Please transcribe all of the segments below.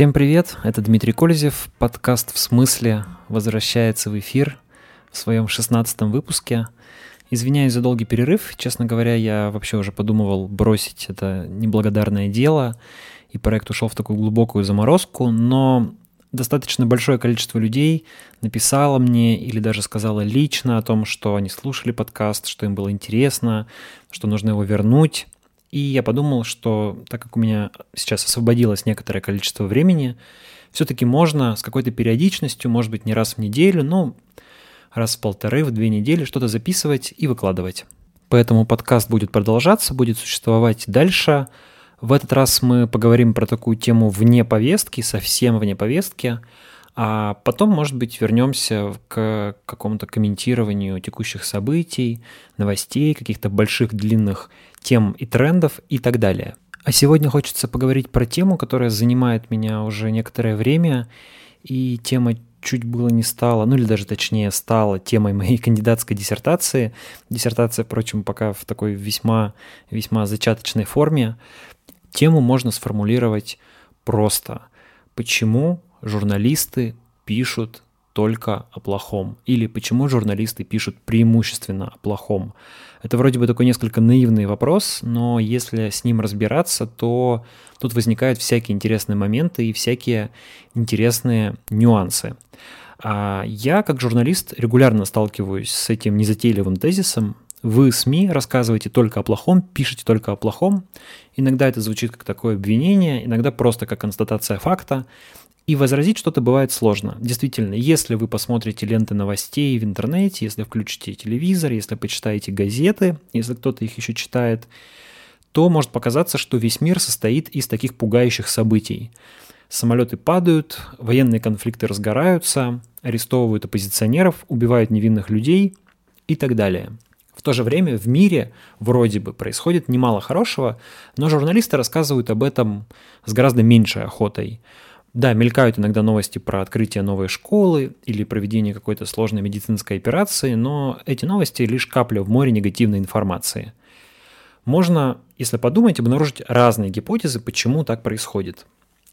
Всем привет, это Дмитрий Кользев, подкаст «В смысле» возвращается в эфир в своем шестнадцатом выпуске. Извиняюсь за долгий перерыв, честно говоря, я вообще уже подумывал бросить это неблагодарное дело, и проект ушел в такую глубокую заморозку, но достаточно большое количество людей написало мне или даже сказало лично о том, что они слушали подкаст, что им было интересно, что нужно его вернуть. И я подумал, что так как у меня сейчас освободилось некоторое количество времени, все-таки можно с какой-то периодичностью, может быть, не раз в неделю, но раз в полторы, в две недели что-то записывать и выкладывать. Поэтому подкаст будет продолжаться, будет существовать дальше. В этот раз мы поговорим про такую тему вне повестки, совсем вне повестки, а потом, может быть, вернемся к какому-то комментированию текущих событий, новостей, каких-то больших длинных тем и трендов и так далее. А сегодня хочется поговорить про тему, которая занимает меня уже некоторое время, и тема чуть было не стала, ну или даже точнее стала темой моей кандидатской диссертации. Диссертация, впрочем, пока в такой весьма, весьма зачаточной форме. Тему можно сформулировать просто. Почему журналисты пишут только о плохом? Или почему журналисты пишут преимущественно о плохом? Это вроде бы такой несколько наивный вопрос, но если с ним разбираться, то тут возникают всякие интересные моменты и всякие интересные нюансы. А я, как журналист, регулярно сталкиваюсь с этим незатейливым тезисом. Вы, СМИ, рассказываете только о плохом, пишете только о плохом. Иногда это звучит как такое обвинение, иногда просто как констатация факта. И возразить что-то бывает сложно. Действительно, если вы посмотрите ленты новостей в интернете, если включите телевизор, если почитаете газеты, если кто-то их еще читает, то может показаться, что весь мир состоит из таких пугающих событий. Самолеты падают, военные конфликты разгораются, арестовывают оппозиционеров, убивают невинных людей и так далее. В то же время в мире вроде бы происходит немало хорошего, но журналисты рассказывают об этом с гораздо меньшей охотой. Да, мелькают иногда новости про открытие новой школы или проведение какой-то сложной медицинской операции, но эти новости лишь капля в море негативной информации. Можно, если подумать, обнаружить разные гипотезы, почему так происходит.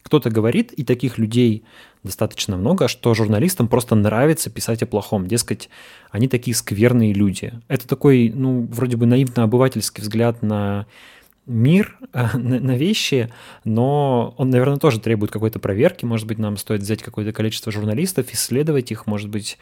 Кто-то говорит, и таких людей достаточно много, что журналистам просто нравится писать о плохом. Дескать, они такие скверные люди. Это такой, ну, вроде бы наивно-обывательский взгляд на мир, э, на, вещи, но он, наверное, тоже требует какой-то проверки. Может быть, нам стоит взять какое-то количество журналистов, исследовать их, может быть,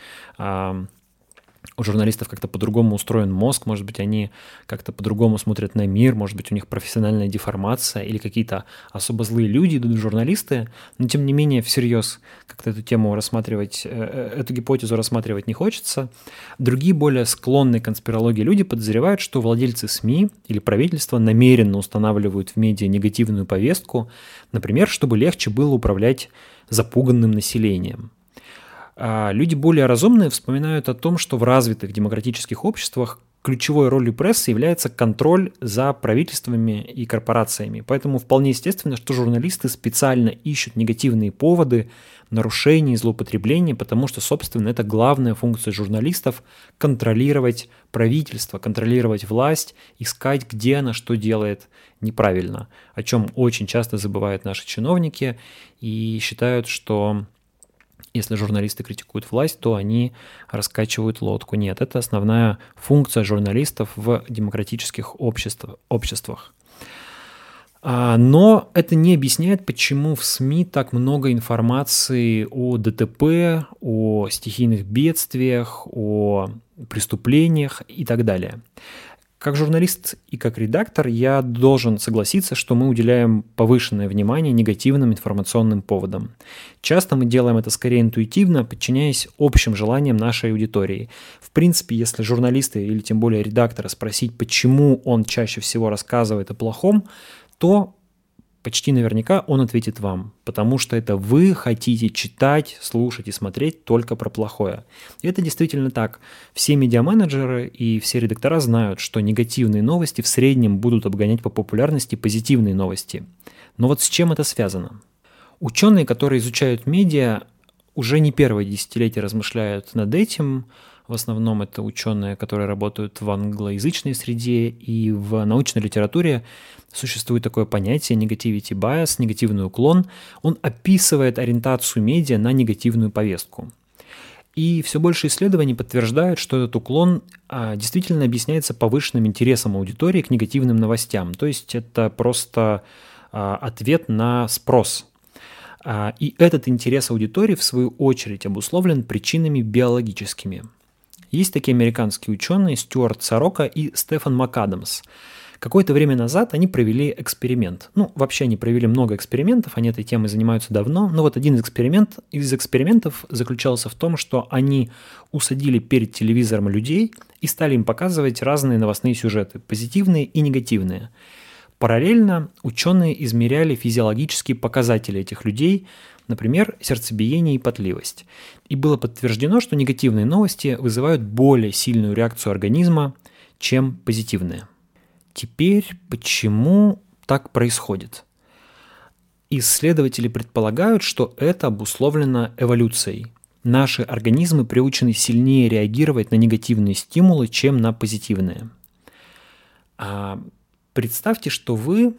у журналистов как-то по-другому устроен мозг, может быть, они как-то по-другому смотрят на мир, может быть, у них профессиональная деформация или какие-то особо злые люди идут в журналисты, но тем не менее всерьез как-то эту тему рассматривать, э, э, эту гипотезу рассматривать не хочется. Другие более склонные к конспирологии люди подозревают, что владельцы СМИ или правительство намеренно устанавливают в медиа негативную повестку, например, чтобы легче было управлять запуганным населением. А люди более разумные вспоминают о том, что в развитых демократических обществах ключевой ролью прессы является контроль за правительствами и корпорациями. Поэтому вполне естественно, что журналисты специально ищут негативные поводы нарушений и злоупотребления, потому что, собственно, это главная функция журналистов – контролировать правительство, контролировать власть, искать, где она что делает неправильно, о чем очень часто забывают наши чиновники и считают, что если журналисты критикуют власть, то они раскачивают лодку. Нет, это основная функция журналистов в демократических обществах. обществах. А, но это не объясняет, почему в СМИ так много информации о ДТП, о стихийных бедствиях, о преступлениях и так далее. Как журналист и как редактор я должен согласиться, что мы уделяем повышенное внимание негативным информационным поводам. Часто мы делаем это скорее интуитивно, подчиняясь общим желаниям нашей аудитории. В принципе, если журналисты или тем более редактора спросить, почему он чаще всего рассказывает о плохом, то почти наверняка он ответит вам, потому что это вы хотите читать, слушать и смотреть только про плохое. И это действительно так. Все медиаменеджеры и все редактора знают, что негативные новости в среднем будут обгонять по популярности позитивные новости. Но вот с чем это связано? Ученые, которые изучают медиа, уже не первое десятилетие размышляют над этим, В основном это ученые, которые работают в англоязычной среде и в научной литературе существует такое понятие negativity bias, негативный уклон. Он описывает ориентацию медиа на негативную повестку. И все больше исследований подтверждают, что этот уклон а, действительно объясняется повышенным интересом аудитории к негативным новостям. То есть это просто а, ответ на спрос. А, и этот интерес аудитории, в свою очередь, обусловлен причинами биологическими. Есть такие американские ученые Стюарт Сорока и Стефан МакАдамс – Какое-то время назад они провели эксперимент. Ну, вообще они провели много экспериментов, они этой темой занимаются давно, но вот один из, эксперимент, из экспериментов заключался в том, что они усадили перед телевизором людей и стали им показывать разные новостные сюжеты, позитивные и негативные. Параллельно ученые измеряли физиологические показатели этих людей, например, сердцебиение и потливость. И было подтверждено, что негативные новости вызывают более сильную реакцию организма, чем позитивные. Теперь почему так происходит? Исследователи предполагают, что это обусловлено эволюцией. Наши организмы приучены сильнее реагировать на негативные стимулы, чем на позитивные. А представьте, что вы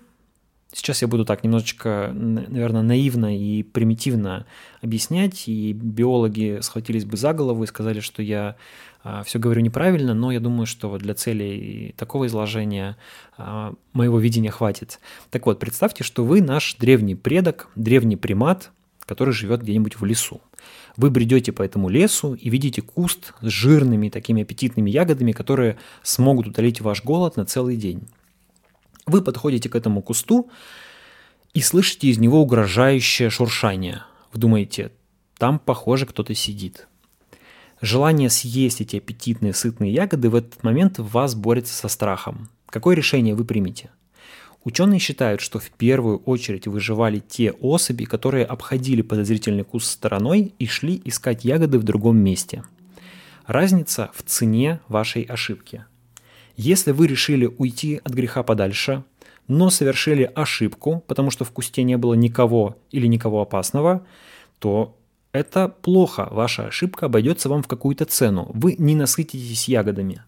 Сейчас я буду так немножечко, наверное, наивно и примитивно объяснять, и биологи схватились бы за голову и сказали, что я а, все говорю неправильно, но я думаю, что для целей такого изложения а, моего видения хватит. Так вот, представьте, что вы наш древний предок, древний примат, который живет где-нибудь в лесу. Вы бредете по этому лесу и видите куст с жирными такими аппетитными ягодами, которые смогут утолить ваш голод на целый день. Вы подходите к этому кусту и слышите из него угрожающее шуршание. Вы думаете, там, похоже, кто-то сидит. Желание съесть эти аппетитные, сытные ягоды в этот момент в вас борется со страхом. Какое решение вы примете? Ученые считают, что в первую очередь выживали те особи, которые обходили подозрительный куст стороной и шли искать ягоды в другом месте. Разница в цене вашей ошибки – если вы решили уйти от греха подальше, но совершили ошибку, потому что в кусте не было никого или никого опасного, то это плохо. Ваша ошибка обойдется вам в какую-то цену. Вы не насытитесь ягодами.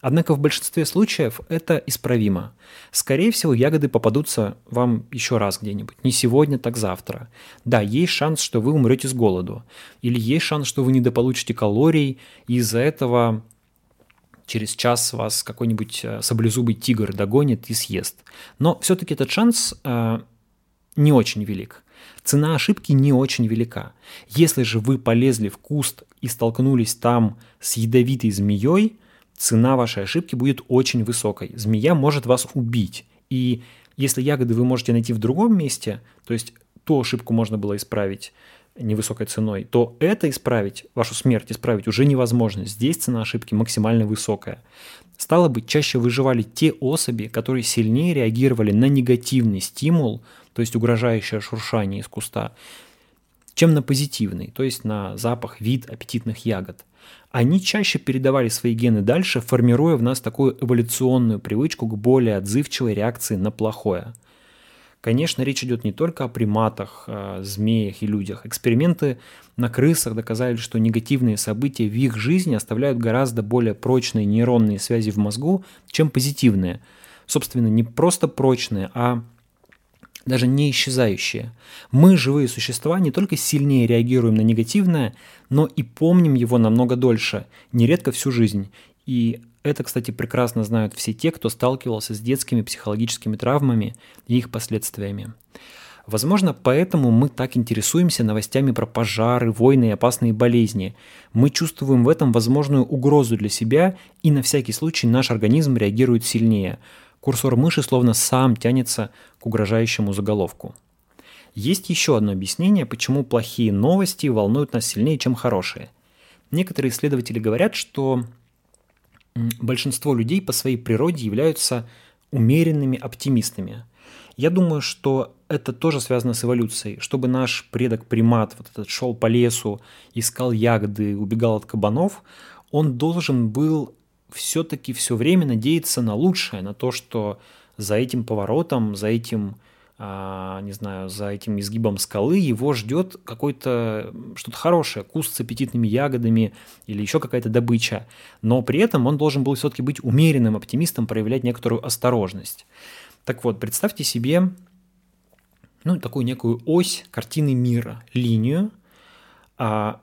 Однако в большинстве случаев это исправимо. Скорее всего, ягоды попадутся вам еще раз где-нибудь. Не сегодня, так завтра. Да, есть шанс, что вы умрете с голоду. Или есть шанс, что вы недополучите калорий, и из-за этого через час вас какой-нибудь э, саблезубый тигр догонит и съест. Но все-таки этот шанс э, не очень велик. Цена ошибки не очень велика. Если же вы полезли в куст и столкнулись там с ядовитой змеей, цена вашей ошибки будет очень высокой. Змея может вас убить. И если ягоды вы можете найти в другом месте, то есть ту ошибку можно было исправить невысокой ценой, то это исправить, вашу смерть исправить уже невозможно. Здесь цена ошибки максимально высокая. Стало быть, чаще выживали те особи, которые сильнее реагировали на негативный стимул, то есть угрожающее шуршание из куста, чем на позитивный, то есть на запах, вид аппетитных ягод. Они чаще передавали свои гены дальше, формируя в нас такую эволюционную привычку к более отзывчивой реакции на плохое – Конечно, речь идет не только о приматах, о змеях и людях. Эксперименты на крысах доказали, что негативные события в их жизни оставляют гораздо более прочные нейронные связи в мозгу, чем позитивные. Собственно, не просто прочные, а даже не исчезающие. Мы, живые существа, не только сильнее реагируем на негативное, но и помним его намного дольше, нередко всю жизнь. И это, кстати, прекрасно знают все те, кто сталкивался с детскими психологическими травмами и их последствиями. Возможно, поэтому мы так интересуемся новостями про пожары, войны и опасные болезни. Мы чувствуем в этом возможную угрозу для себя, и на всякий случай наш организм реагирует сильнее. Курсор мыши словно сам тянется к угрожающему заголовку. Есть еще одно объяснение, почему плохие новости волнуют нас сильнее, чем хорошие. Некоторые исследователи говорят, что большинство людей по своей природе являются умеренными оптимистами. Я думаю, что это тоже связано с эволюцией. Чтобы наш предок-примат вот этот шел по лесу, искал ягоды, убегал от кабанов, он должен был все-таки все время надеяться на лучшее, на то, что за этим поворотом, за этим не знаю, за этим изгибом скалы его ждет какой-то что-то хорошее, куст с аппетитными ягодами или еще какая-то добыча. Но при этом он должен был все-таки быть умеренным оптимистом, проявлять некоторую осторожность. Так вот, представьте себе ну, такую некую ось картины мира, линию, а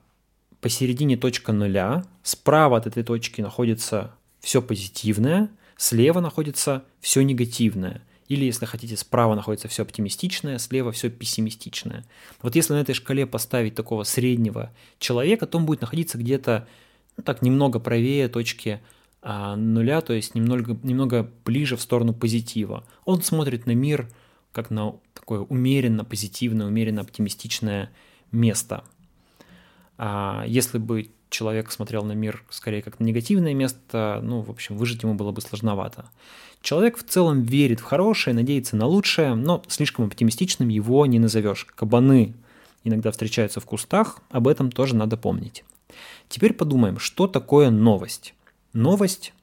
посередине точка нуля, справа от этой точки находится все позитивное, слева находится все негативное – или, если хотите, справа находится все оптимистичное, слева все пессимистичное. Вот если на этой шкале поставить такого среднего человека, то он будет находиться где-то ну, так немного правее точки а, нуля, то есть немного, немного ближе в сторону позитива. Он смотрит на мир как на такое умеренно позитивное, умеренно оптимистичное место. А если бы человек смотрел на мир скорее как на негативное место, ну, в общем, выжить ему было бы сложновато. Человек в целом верит в хорошее, надеется на лучшее, но слишком оптимистичным его не назовешь. Кабаны иногда встречаются в кустах, об этом тоже надо помнить. Теперь подумаем, что такое новость. Новость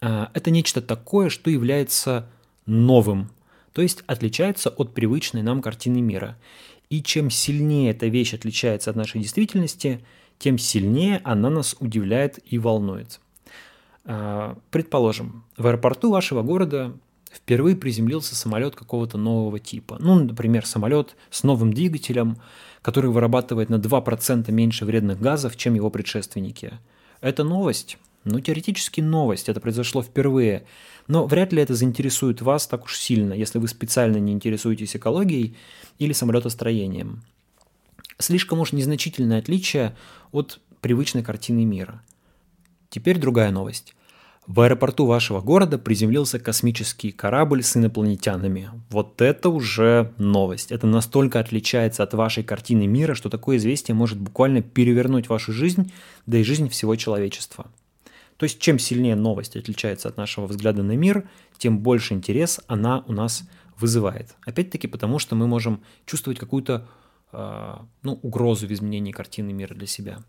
э, – это нечто такое, что является новым, то есть отличается от привычной нам картины мира. И чем сильнее эта вещь отличается от нашей действительности, тем сильнее она нас удивляет и волнует. А, предположим, в аэропорту вашего города впервые приземлился самолет какого-то нового типа. Ну, например, самолет с новым двигателем, который вырабатывает на 2% меньше вредных газов, чем его предшественники. Это новость? Ну, теоретически новость, это произошло впервые. Но вряд ли это заинтересует вас так уж сильно, если вы специально не интересуетесь экологией или самолетостроением. Слишком уж незначительное отличие от привычной картины мира – Теперь другая новость. В аэропорту вашего города приземлился космический корабль с инопланетянами. Вот это уже новость. Это настолько отличается от вашей картины мира, что такое известие может буквально перевернуть вашу жизнь, да и жизнь всего человечества. То есть чем сильнее новость отличается от нашего взгляда на мир, тем больше интерес она у нас вызывает. Опять-таки потому, что мы можем чувствовать какую-то ну, угрозу в изменении картины мира для себя.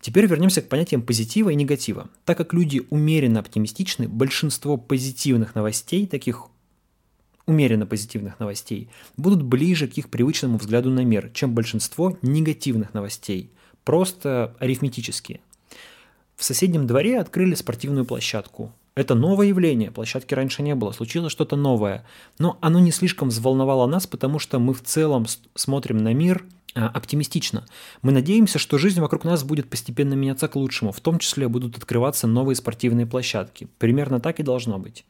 Теперь вернемся к понятиям позитива и негатива. Так как люди умеренно оптимистичны, большинство позитивных новостей, таких умеренно позитивных новостей, будут ближе к их привычному взгляду на мир, чем большинство негативных новостей, просто арифметические. В соседнем дворе открыли спортивную площадку. Это новое явление, площадки раньше не было, случилось что-то новое. Но оно не слишком взволновало нас, потому что мы в целом смотрим на мир а, оптимистично. Мы надеемся, что жизнь вокруг нас будет постепенно меняться к лучшему, в том числе будут открываться новые спортивные площадки. Примерно так и должно быть.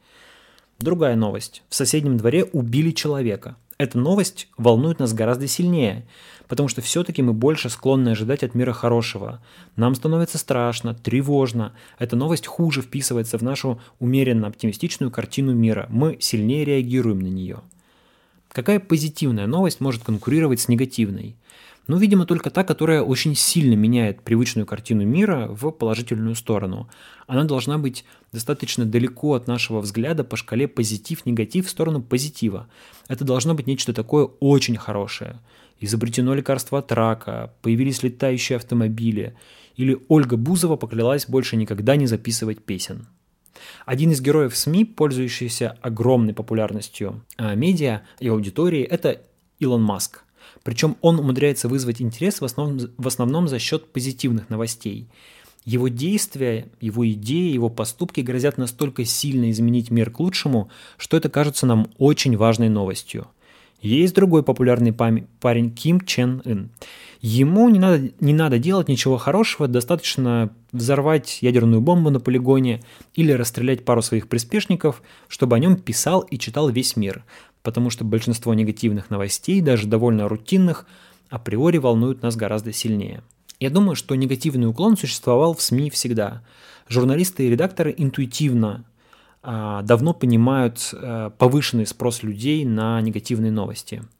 Другая новость. В соседнем дворе убили человека. Эта новость волнует нас гораздо сильнее, потому что все-таки мы больше склонны ожидать от мира хорошего. Нам становится страшно, тревожно. Эта новость хуже вписывается в нашу умеренно оптимистичную картину мира. Мы сильнее реагируем на нее. Какая позитивная новость может конкурировать с негативной? Ну, видимо, только та, которая очень сильно меняет привычную картину мира в положительную сторону. Она должна быть достаточно далеко от нашего взгляда по шкале позитив-негатив в сторону позитива. Это должно быть нечто такое очень хорошее. Изобретено лекарство от рака, появились летающие автомобили, или Ольга Бузова поклялась больше никогда не записывать песен. Один из героев СМИ, пользующийся огромной популярностью а, медиа и аудитории, это Илон Маск. Причем он умудряется вызвать интерес в основном, в основном за счет позитивных новостей. Его действия, его идеи, его поступки грозят настолько сильно изменить мир к лучшему, что это кажется нам очень важной новостью. Есть другой популярный парень Ким Чен Ын. Ему не надо, не надо делать ничего хорошего, достаточно взорвать ядерную бомбу на полигоне или расстрелять пару своих приспешников, чтобы о нем писал и читал весь мир, потому что большинство негативных новостей, даже довольно рутинных, априори волнуют нас гораздо сильнее. Я думаю, что негативный уклон существовал в СМИ всегда. Журналисты и редакторы интуитивно а, давно понимают а, повышенный спрос людей на негативные новости –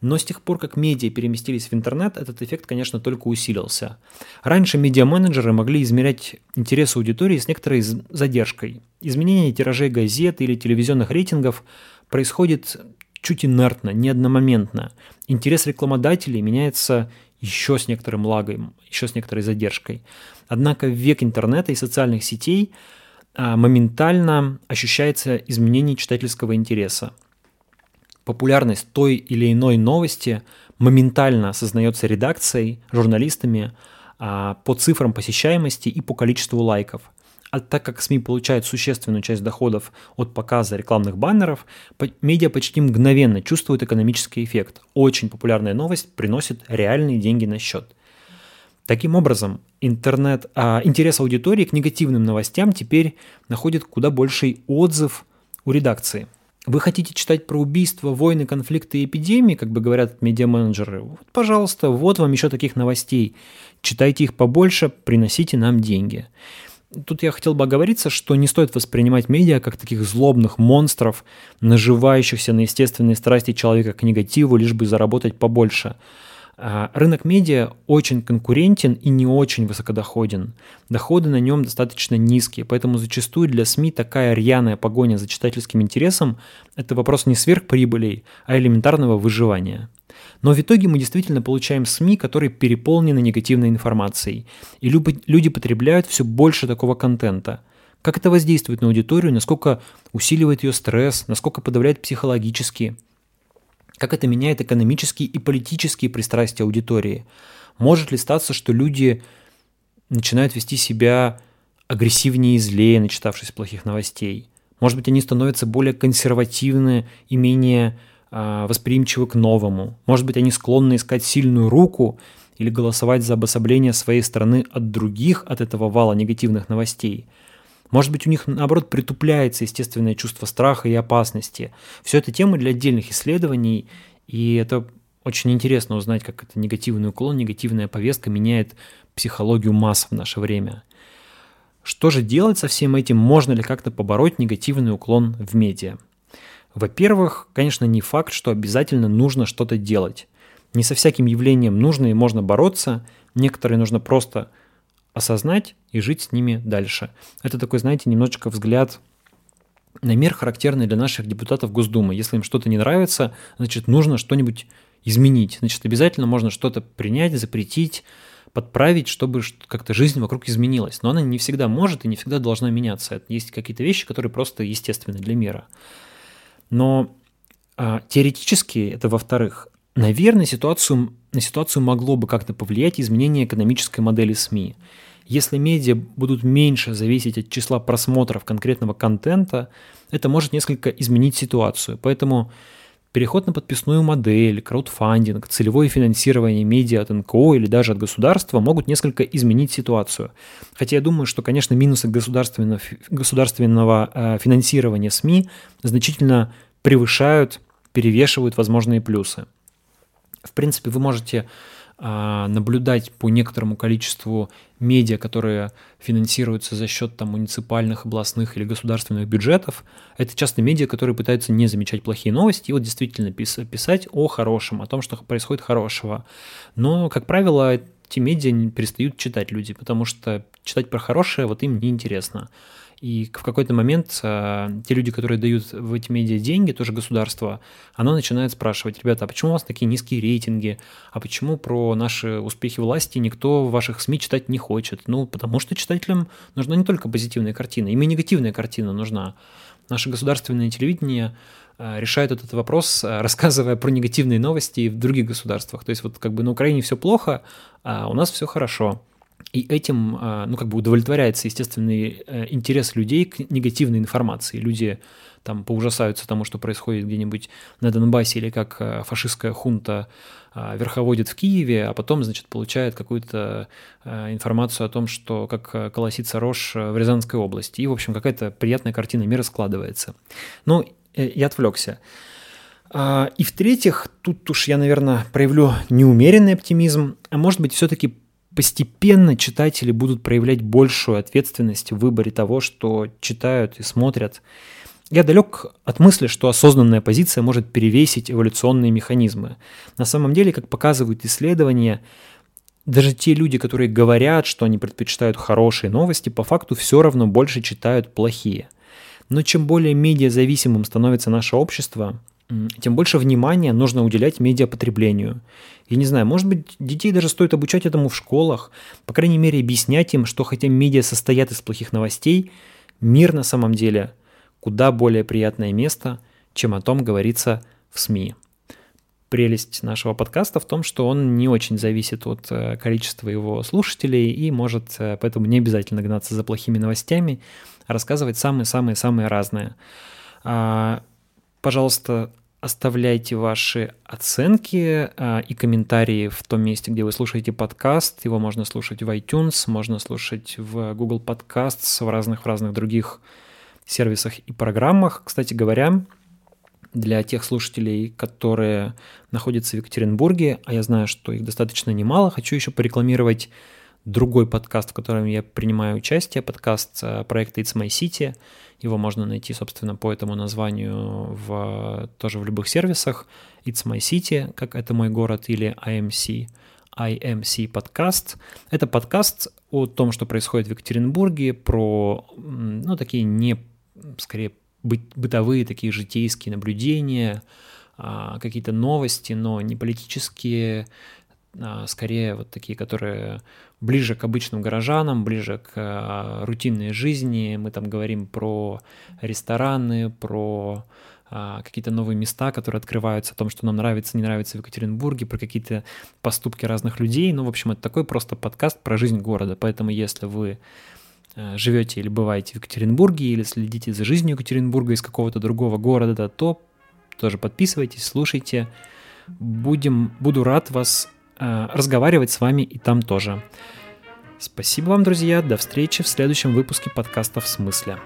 но с тех пор, как медиа переместились в интернет, этот эффект, конечно, только усилился. Раньше медиа-менеджеры могли измерять интерес аудитории с некоторой задержкой. Изменение тиражей газет или телевизионных рейтингов происходит чуть инертно, не одномоментно. Интерес рекламодателей меняется еще с некоторым лагом, еще с некоторой задержкой. Однако век интернета и социальных сетей а, моментально ощущается изменение читательского интереса. популярность той или иной новости моментально осознается редакцией, журналистами а, по цифрам посещаемости и по количеству лайков. А так как СМИ получают существенную часть доходов от показа рекламных баннеров, медиа почти мгновенно чувствуют экономический эффект. Очень популярная новость приносит реальные деньги на счет. Таким образом, интернет, а, интерес аудитории к негативным новостям теперь находит куда больший отзыв у редакции – вы хотите читать про убийства, войны, конфликты и эпидемии, как бы говорят медиа-менеджеры? Вот, пожалуйста, вот вам еще таких новостей. Читайте их побольше, приносите нам деньги. Тут я хотел бы оговориться, что не стоит воспринимать медиа как таких злобных монстров, наживающихся на естественные страсти человека к негативу, лишь бы заработать побольше – а, рынок медиа очень конкурентен и не очень высокодоходен. Доходы на нем достаточно низкие, поэтому зачастую для СМИ такая рьяная погоня за читательским интересом – это вопрос не сверхприбылей, а элементарного выживания. Но в итоге мы действительно получаем СМИ, которые переполнены негативной информацией, и люди потребляют все больше такого контента. Как это воздействует на аудиторию, насколько усиливает ее стресс, насколько подавляет психологически – как это меняет экономические и политические пристрастия аудитории? Может ли статься, что люди начинают вести себя агрессивнее и злее, начитавшись плохих новостей? Может быть, они становятся более консервативны и менее восприимчивы к новому? Может быть, они склонны искать сильную руку или голосовать за обособление своей страны от других от этого вала негативных новостей? Может быть, у них, наоборот, притупляется естественное чувство страха и опасности. Все это темы для отдельных исследований, и это очень интересно узнать, как это негативный уклон, негативная повестка меняет психологию масс в наше время. Что же делать со всем этим? Можно ли как-то побороть негативный уклон в медиа? Во-первых, конечно, не факт, что обязательно нужно что-то делать. Не со всяким явлением нужно и можно бороться. Некоторые нужно просто осознать и жить с ними дальше. Это такой, знаете, немножечко взгляд на мир, характерный для наших депутатов Госдумы. Если им что-то не нравится, значит, нужно что-нибудь изменить. Значит, обязательно можно что-то принять, запретить, подправить, чтобы как-то жизнь вокруг изменилась. Но она не всегда может и не всегда должна меняться. Есть какие-то вещи, которые просто естественны для мира. Но а, теоретически, это во-вторых, наверное, ситуацию, на ситуацию могло бы как-то повлиять изменение экономической модели СМИ. Если медиа будут меньше зависеть от числа просмотров конкретного контента, это может несколько изменить ситуацию. Поэтому переход на подписную модель, краудфандинг, целевое финансирование медиа от НКО или даже от государства могут несколько изменить ситуацию. Хотя я думаю, что, конечно, минусы государственного, государственного э, финансирования СМИ значительно превышают, перевешивают возможные плюсы. В принципе, вы можете наблюдать по некоторому количеству медиа, которые финансируются за счет там, муниципальных, областных или государственных бюджетов. Это часто медиа, которые пытаются не замечать плохие новости и вот действительно писать о хорошем, о том, что происходит хорошего. Но, как правило, эти медиа перестают читать люди, потому что читать про хорошее вот им неинтересно. интересно. И в какой-то момент э, те люди, которые дают в эти медиа деньги, тоже государство, оно начинает спрашивать, ребята, а почему у вас такие низкие рейтинги? А почему про наши успехи власти никто в ваших СМИ читать не хочет? Ну, потому что читателям нужна не только позитивная картина, им и негативная картина нужна. Наше государственное телевидение э, решает этот вопрос, э, рассказывая про негативные новости в других государствах. То есть вот как бы на Украине все плохо, а у нас все хорошо. И этим, а, ну, как бы удовлетворяется естественный э, интерес людей к негативной информации. Люди там поужасаются тому, что происходит где-нибудь на Донбассе, или как э, фашистская хунта а, верховодит в Киеве, а потом, значит, получает какую-то э, информацию о том, что как колосится рожь в Рязанской области. И, в общем, какая-то приятная картина мира складывается. Ну, я отвлекся. А, и в-третьих, тут уж я, наверное, проявлю неумеренный оптимизм, а может быть, все-таки постепенно читатели будут проявлять большую ответственность в выборе того, что читают и смотрят. Я далек от мысли, что осознанная позиция может перевесить эволюционные механизмы. На самом деле, как показывают исследования, даже те люди, которые говорят, что они предпочитают хорошие новости, по факту все равно больше читают плохие. Но чем более медиазависимым становится наше общество, тем больше внимания нужно уделять медиапотреблению. Я не знаю, может быть, детей даже стоит обучать этому в школах, по крайней мере, объяснять им, что хотя медиа состоят из плохих новостей, мир на самом деле куда более приятное место, чем о том говорится в СМИ. Прелесть нашего подкаста в том, что он не очень зависит от э, количества его слушателей и может э, поэтому не обязательно гнаться за плохими новостями, а рассказывать самые-самые-самые разные. Пожалуйста, оставляйте ваши оценки а, и комментарии в том месте, где вы слушаете подкаст. Его можно слушать в iTunes, можно слушать в Google Podcasts, в разных, в разных других сервисах и программах. Кстати говоря, для тех слушателей, которые находятся в Екатеринбурге, а я знаю, что их достаточно немало, хочу еще порекламировать другой подкаст, в котором я принимаю участие, подкаст э, проекта It's My City. Его можно найти, собственно, по этому названию в, тоже в любых сервисах. It's My City, как это мой город, или IMC. IMC подкаст. Это подкаст о том, что происходит в Екатеринбурге, про, ну, такие не, скорее, бытовые такие житейские наблюдения, а, какие-то новости, но не политические, а, скорее вот такие, которые ближе к обычным горожанам, ближе к а, рутинной жизни. Мы там говорим про рестораны, про какие-то новые места, которые открываются, о том, что нам нравится, не нравится в Екатеринбурге, про какие-то поступки разных людей. Ну, в общем, это такой просто подкаст про жизнь города. Поэтому, если вы Э, живете или бываете в Екатеринбурге, или следите за жизнью Екатеринбурга из какого-то другого города, то тоже подписывайтесь, слушайте. Будем, буду рад вас э, разговаривать с вами и там тоже. Спасибо вам, друзья. До встречи в следующем выпуске подкаста «В смысле».